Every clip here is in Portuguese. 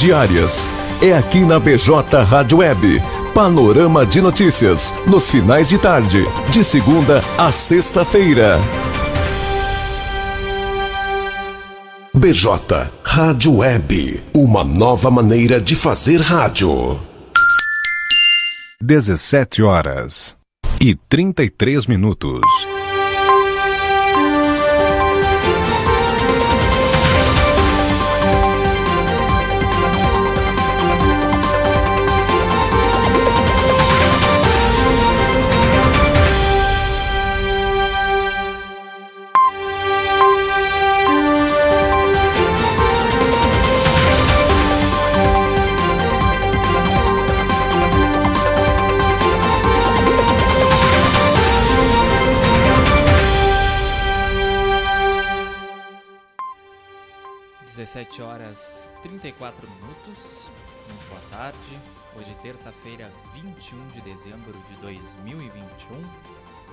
diárias. É aqui na BJ Rádio Web. Panorama de notícias, nos finais de tarde, de segunda a sexta-feira. BJ Rádio Web, uma nova maneira de fazer rádio. 17 horas e 33 minutos.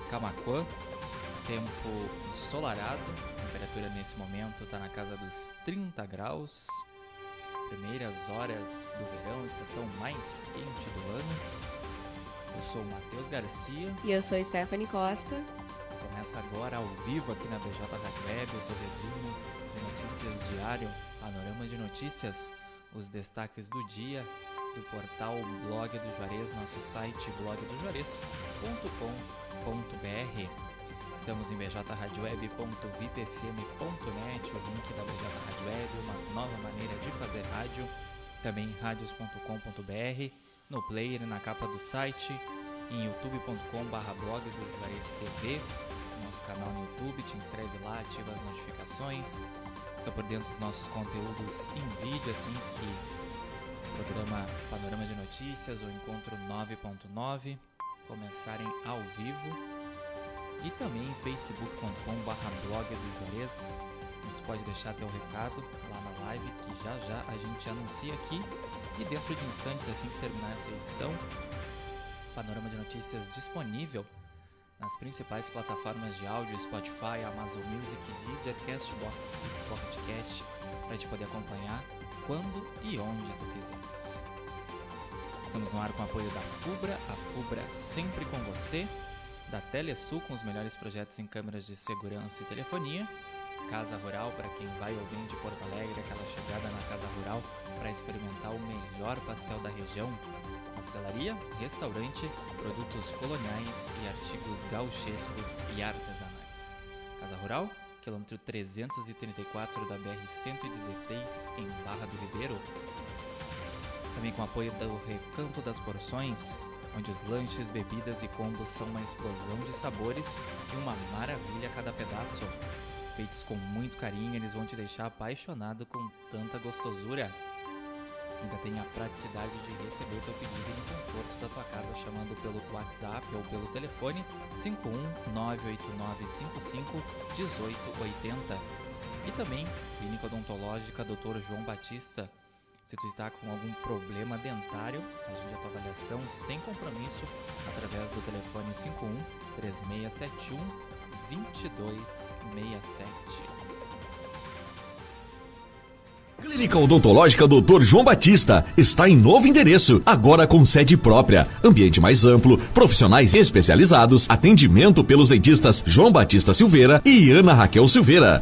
Camacuã, tempo ensolarado. A temperatura nesse momento está na casa dos 30 graus. Primeiras horas do verão, estação mais quente do ano. Eu sou o Matheus Garcia. E eu sou Stephanie Costa. Começa agora ao vivo aqui na BJ Rádio Web, o teu resumo de notícias diário, panorama de notícias, os destaques do dia do portal Blog do Juarez, nosso site blogdojuarez.com.br. Estamos em bjradioweb.vipfm.net, o link da BJ Rádio Web, uma nova maneira de fazer rádio, também radios.com.br, no player, na capa do site, em youtube.com.br blog do Juarez TV, nosso canal no YouTube, te inscreve lá, ativa as notificações, fica por dentro dos nossos conteúdos em vídeo, assim que programa Panorama de Notícias, o Encontro 9.9 começarem ao vivo. E também em facebook.com.br blog do Juarez, tu pode deixar teu recado lá na live que já já a gente anuncia aqui. E dentro de instantes assim que terminar essa edição, Panorama de Notícias disponível nas principais plataformas de áudio, Spotify, Amazon Music, Deezer, Castbox e Pocket Cast, para te poder acompanhar quando e onde tu quiseres. Estamos no ar com o apoio da FUBRA, a FUBRA sempre com você, da Telesul com os melhores projetos em câmeras de segurança e telefonia, Casa Rural para quem vai ou vem de Porto Alegre, aquela chegada na Casa Rural para experimentar o melhor pastel da região, pastelaria, restaurante, produtos coloniais e artigos gauchescos e artesanais. Casa Rural, quilômetro 334 da BR-116 em Barra do Ribeiro. Também com apoio do Recanto das Porções, onde os lanches, bebidas e combos são uma explosão de sabores e uma maravilha a cada pedaço. Feitos com muito carinho, eles vão te deixar apaixonado com tanta gostosura. Ainda tem a praticidade de receber teu pedido no conforto da tua casa chamando pelo WhatsApp ou pelo telefone 51989551880. E também Clínica Odontológica Dr. João Batista. Se tu está com algum problema dentário, agende a tua avaliação sem compromisso através do telefone 51 3671 2267. Clínica Odontológica Dr. João Batista está em novo endereço, agora com sede própria, ambiente mais amplo, profissionais especializados, atendimento pelos dentistas João Batista Silveira e Ana Raquel Silveira.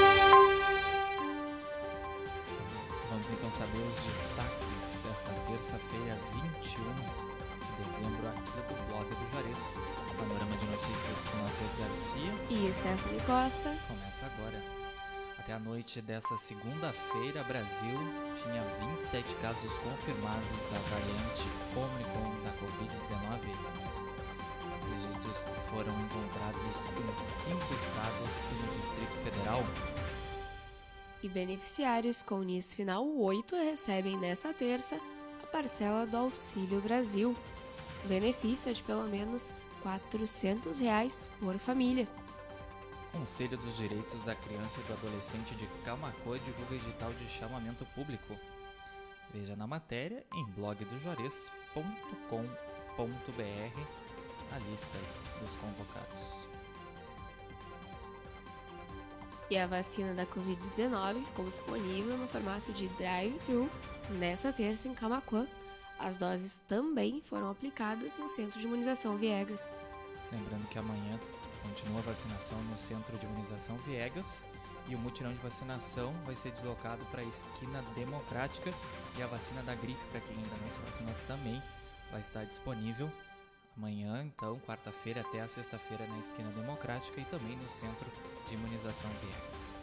Vamos então saber os destaques desta terça-feira, 21 de dezembro, aqui do blog do Juarez. Panorama de notícias com Matheus Garcia. E Stephanie Costa. Começa agora. Até a noite dessa segunda-feira, Brasil tinha 27 casos confirmados da variante Omicron da Covid-19. Registros foram encontrados em cinco estados e no Distrito Federal. E beneficiários com NIS final 8 recebem nesta terça a parcela do Auxílio Brasil. O benefício é de pelo menos 400 reais por família. Conselho dos Direitos da Criança e do Adolescente de Camacoa divulga edital de chamamento público. Veja na matéria em blogdojuarez.com.br a lista dos convocados. E a vacina da Covid-19 ficou disponível no formato de drive-thru nesta terça em Camacuã. As doses também foram aplicadas no Centro de Imunização Viegas. Lembrando que amanhã continua a vacinação no Centro de Imunização Viegas e o mutirão de vacinação vai ser deslocado para a esquina democrática e a vacina da gripe, para quem ainda não se vacinou também, vai estar disponível amanhã, então, quarta-feira até a sexta-feira na esquina democrática e também no Centro de Imunização Viegas.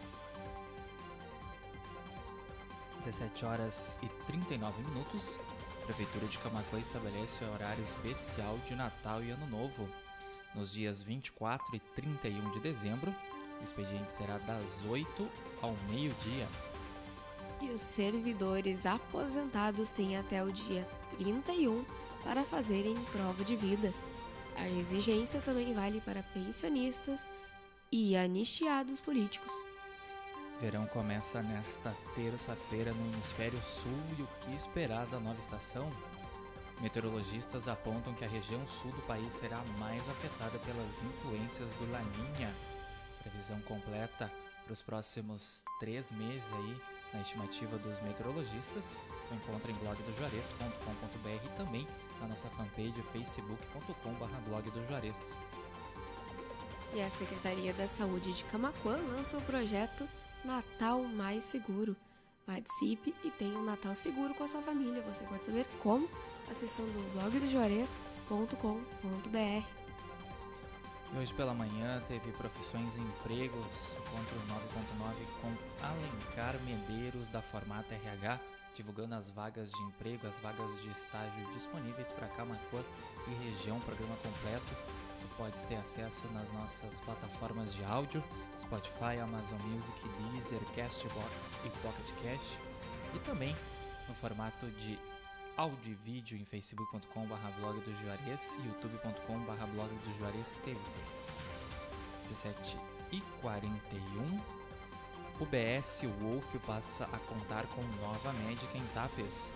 17 horas e 39 minutos. A Prefeitura de Camacuã estabelece o horário especial de Natal e Ano Novo. Nos dias 24 e 31 de dezembro, o expediente será das 8 ao meio-dia. E os servidores aposentados têm até o dia 31 para fazerem prova de vida. A exigência também vale para pensionistas e anistiados políticos. Verão começa nesta terça-feira no hemisfério sul e o que esperar da nova estação? Meteorologistas apontam que a região sul do país será mais afetada pelas influências do Laninha. Previsão completa para os próximos três meses aí na estimativa dos meteorologistas. Tu encontra em blogdojuarez.com.br e também na nossa fanpage facebook.com.br blog do Juarez. E a Secretaria da Saúde de Camacuã lança o projeto Natal Mais Seguro. Participe e tenha um Natal seguro com a sua família. Você pode saber como acessando blogdojuarez.com.br. E hoje pela manhã teve profissões e empregos, encontro 9.9 com Alencar Medeiros da Formata RH, divulgando as vagas de emprego, as vagas de estágio disponíveis para Camacuã e região, programa completo. Tu podes ter acesso nas nossas plataformas de áudio, Spotify, Amazon Music, Deezer, Castbox e Pocket Cast, e também no formato de áudio e vídeo em facebook.com.br blog do Juarez e youtube.com.br blog do Juarez TV. 17 e 41 o BS Wolf passa a contar com nova médica em Tapes.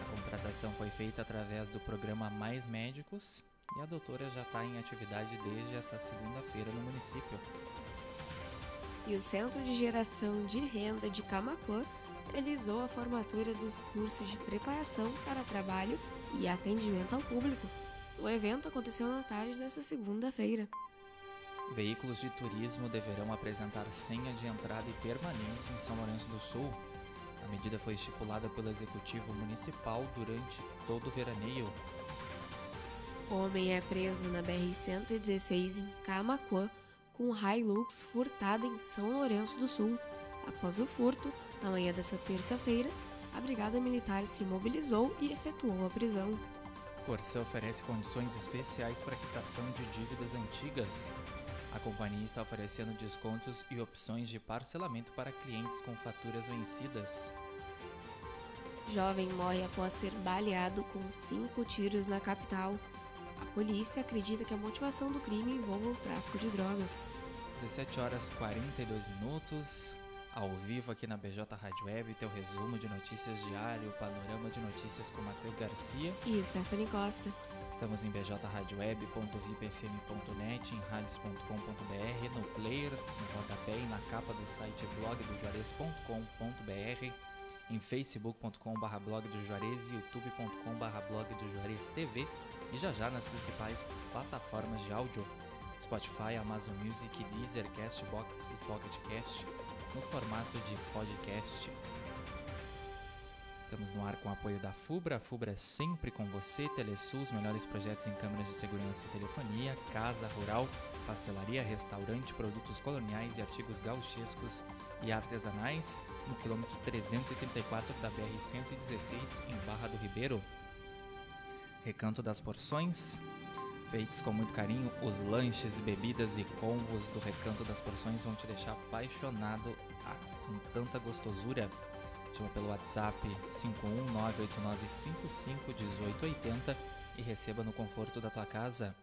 A contratação foi feita através do programa Mais Médicos e a doutora já está em atividade desde essa segunda-feira no município. E o Centro de Geração de Renda de Camacuã realizou a formatura dos cursos de preparação para trabalho e atendimento ao público. O evento aconteceu na tarde dessa segunda-feira. Veículos de turismo deverão apresentar senha de entrada e permanência em São Lourenço do Sul. A medida foi estipulada pelo Executivo Municipal durante todo o veraneio. Homem é preso na BR-116 em Camacuã com Hilux furtada em São Lourenço do Sul. Após o furto, na manhã dessa terça-feira, a Brigada Militar se mobilizou e efetuou a prisão. Corsã oferece condições especiais para quitação de dívidas antigas. A companhia está oferecendo descontos e opções de parcelamento para clientes com faturas vencidas. Jovem morre após ser baleado com cinco tiros na capital. A polícia acredita que a motivação do crime envolva o tráfico de drogas. 17 horas 42 minutos, ao vivo aqui na BJ Rádio Web, teu resumo de notícias diário, panorama de notícias com Matheus Garcia. E Stephanie Costa. Estamos em bjradioweb.vipfm.net, em radios.com.br, no player, no rodapé e na capa do site blogdojuarez.com.br, em facebook.com.br blog do Juarez e youtube.com.br blog do Juarez TV e já já nas principais plataformas de áudio, Spotify, Amazon Music, Deezer, Castbox e Pocket Cast, no formato de podcast. Estamos no ar com o apoio da FUBRA. A FUBRA é sempre com você. Telesul, os melhores projetos em câmeras de segurança e telefonia. Casa Rural, pastelaria, restaurante, produtos coloniais e artigos gauchescos e artesanais. No quilômetro 334 da BR-116, em Barra do Ribeiro. Recanto das Porções. Feitos com muito carinho, os lanches, bebidas e combos do Recanto das Porções vão te deixar apaixonado a com tanta gostosura? Chama pelo WhatsApp 51989551880 e receba no conforto da tua casa.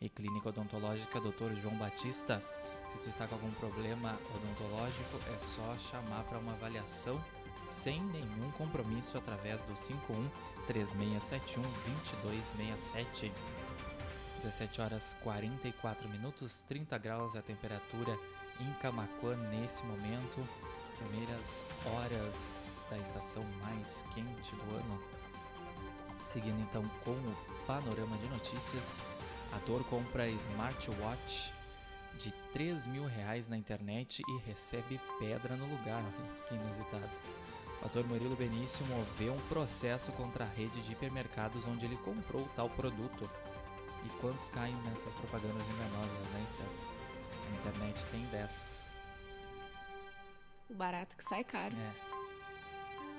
E Clínica Odontológica Dr. João Batista. Se tu está com algum problema odontológico, é só chamar para uma avaliação sem nenhum compromisso através do 51 3671 2267. 17 horas 44 minutos, 30 graus é a temperatura em Camacuã nesse momento. Primeiras horas da estação mais quente do ano. Seguindo então com o panorama de notícias, ator compra smartwatch de 3 mil reais na internet e recebe pedra no lugar. Que inusitado. O ator Murilo Benício moveu um processo contra a rede de hipermercados onde ele comprou tal produto. E quantos caem nessas propagandas enganosas, né, Steph? A internet tem dessas. O barato que sai caro. É.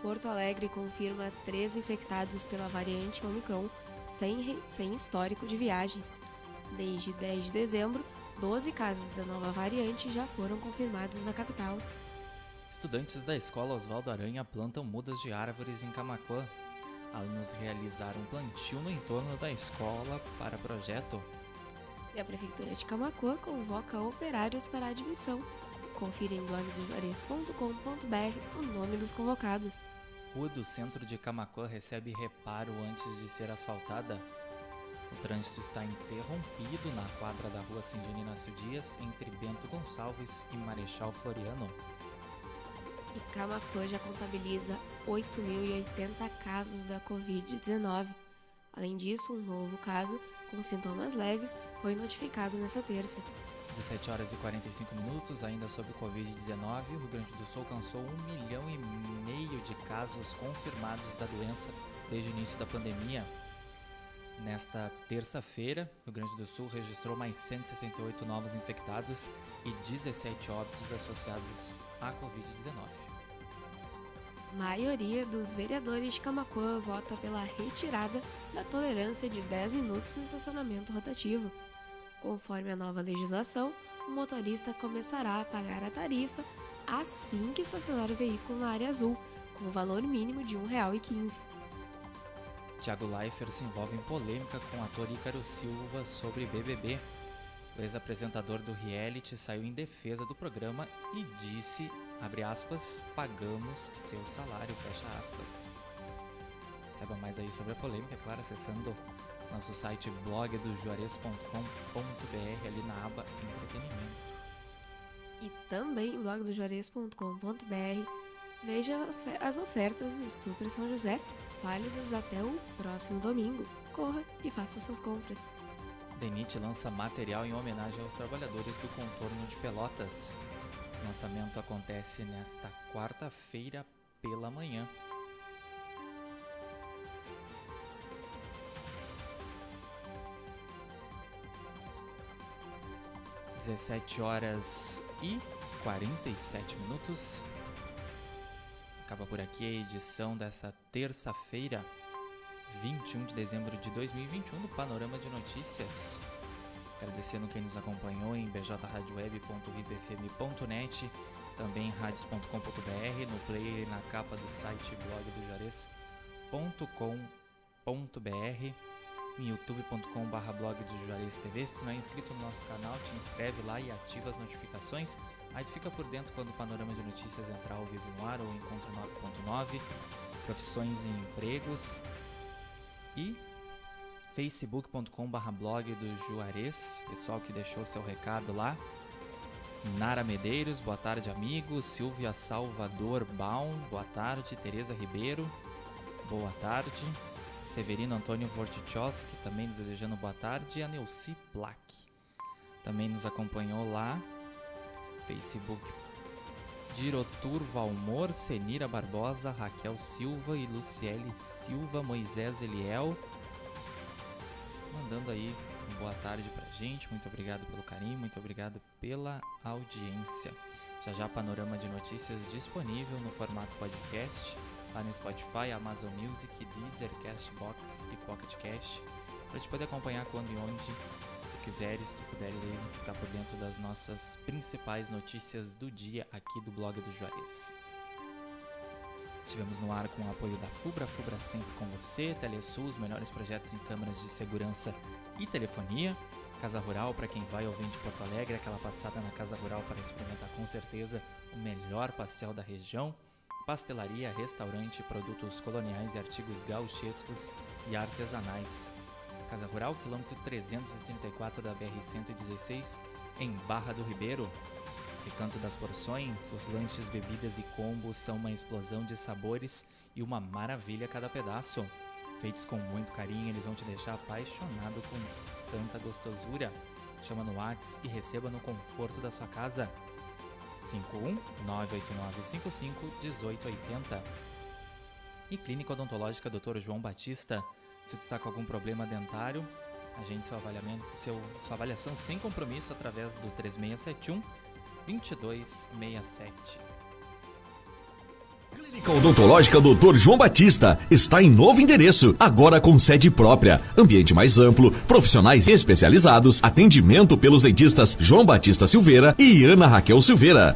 Porto Alegre confirma três infectados pela variante Omicron sem, sem histórico de viagens. Desde 10 de dezembro, 12 casos da nova variante já foram confirmados na capital. Estudantes da escola Oswaldo Aranha plantam mudas de árvores em Camaquã. Alunos realizaram plantio no entorno da escola para projeto. E a Prefeitura de Camacuã convoca operários para a admissão. Confira em blogdojuarez.com.br o nome dos convocados. Rua do centro de Camaquã recebe reparo antes de ser asfaltada. O trânsito está interrompido na quadra da rua Cindina Inácio Dias, entre Bento Gonçalves e Marechal Floriano. E Camacuã já contabiliza 8.080 casos da Covid-19. Além disso, um novo caso com sintomas leves foi notificado nesta terça. 17 horas e 45 minutos, ainda sobre o Covid-19, o Rio Grande do Sul alcançou um milhão e meio de casos confirmados da doença desde o início da pandemia. Nesta terça-feira, o Rio Grande do Sul registrou mais 168 novos infectados e 17 óbitos associados à Covid-19. maioria dos vereadores de Camacuã vota pela retirada da tolerância de 10 minutos no estacionamento rotativo. Conforme a nova legislação, o motorista começará a pagar a tarifa assim que estacionar o veículo na área azul, com o valor mínimo de R$ 1,15. Thiago Leifert se envolve em polêmica com o ator Ícaro Silva sobre BBB. O ex-apresentador do reality saiu em defesa do programa e disse, aspas, pagamos seu salário. Saiba mais aí sobre a polêmica, é claro, acessando nosso site blogdojuarez.com.br ali na aba entretenimento. E também blogdojuarez.com.br veja as ofertas do Super São José, válidas até o próximo domingo. Corra e faça suas compras. DENIT lança material em homenagem aos trabalhadores do contorno de Pelotas. O lançamento acontece nesta quarta-feira pela manhã. Dezessete horas e 47 minutos. Acaba por aqui a edição dessa terça-feira, 21 de dezembro de 2021 do Panorama de Notícias. Agradecendo quem nos acompanhou em bjradioweb.vipfm.net, também em radios.com.br, no player e na capa do site blogdojuarez.com.br, em youtube.com.br blog do Juarez TV. Se tu não é inscrito no nosso canal, te inscreve lá e ativa as notificações. Aí tu fica por dentro quando o Panorama de Notícias entrar ao vivo no ar ou Encontro 9.9, profissões e empregos e facebook.com.br blog do Juarez, pessoal que deixou seu recado lá. Nara Medeiros, boa tarde amigos. Silvia Salvador Baum, boa tarde. Tereza Ribeiro, boa tarde. Severino Antônio Vortichowski, também nos desejando boa tarde. E a Neuci Plack, também nos acompanhou lá. Facebook Dirotur Valmor, Senira Barbosa, Raquel Silva e Luciele Silva, Moisés Eliel. Mandando aí uma boa tarde pra gente. Muito obrigado pelo carinho, muito obrigado pela audiência. Já já Panorama de Notícias disponível no formato podcast, lá no Spotify, Amazon Music, Deezer, Castbox e Pocket Cast, pra te poder acompanhar quando e onde quiseres, tu puder ler e ficar por dentro das nossas principais notícias do dia aqui do blog do Juarez. Estivemos no ar com o apoio da FUBRA, FUBRA sempre com você, Telesul, os melhores projetos em câmeras de segurança e telefonia. Casa Rural, para quem vai ouvir de Porto Alegre, aquela passada na Casa Rural para experimentar com certeza o melhor pastel da região. Pastelaria, restaurante, produtos coloniais e artigos gauchescos e artesanais. Casa Rural, quilômetro 334 da BR-116, em Barra do Ribeiro. Recanto das Porções, os lanches, bebidas e combos são uma explosão de sabores e uma maravilha a cada pedaço. Feitos com muito carinho, eles vão te deixar apaixonado com tanta gostosura. Chama no Whats e receba no conforto da sua casa. 51 98955 1880. E Clínica Odontológica Dr. João Batista. Se você está com algum problema dentário, agende seu avaliamento, seu, sua avaliação sem compromisso através do 3671 2267. Clínica Odontológica Dr. João Batista está em novo endereço, agora com sede própria, ambiente mais amplo, profissionais especializados, atendimento pelos dentistas João Batista Silveira e Ana Raquel Silveira.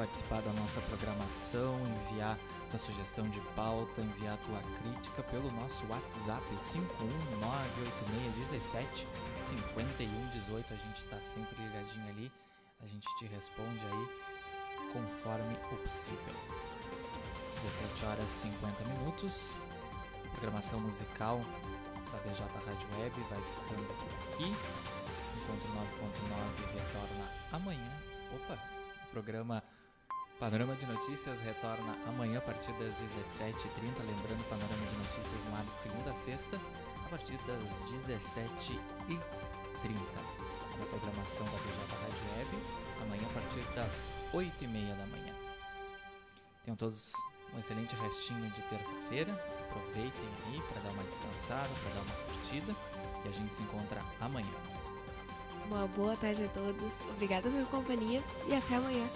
Participar da nossa programação, enviar tua sugestão de pauta, enviar tua crítica pelo nosso WhatsApp 5198617 5118. A gente está sempre ligadinho ali, a gente te responde aí conforme o possível. 17 horas 50 minutos. Programação musical da BJ Rádio Web vai ficando por aqui. Encontro 9.9 retorna amanhã. Opa, programa Panorama de Notícias retorna amanhã a partir das 17h30. Lembrando, Panorama de Notícias no ar de segunda a sexta, a partir das 17h30. Na programação da BJ Rádio Web, amanhã a partir das 8h30 da manhã. Tenham todos um excelente restinho de terça-feira. Aproveitem aí para dar uma descansada, para dar uma curtida. E a gente se encontra amanhã. Uma boa tarde a todos. Obrigada pela companhia e até amanhã.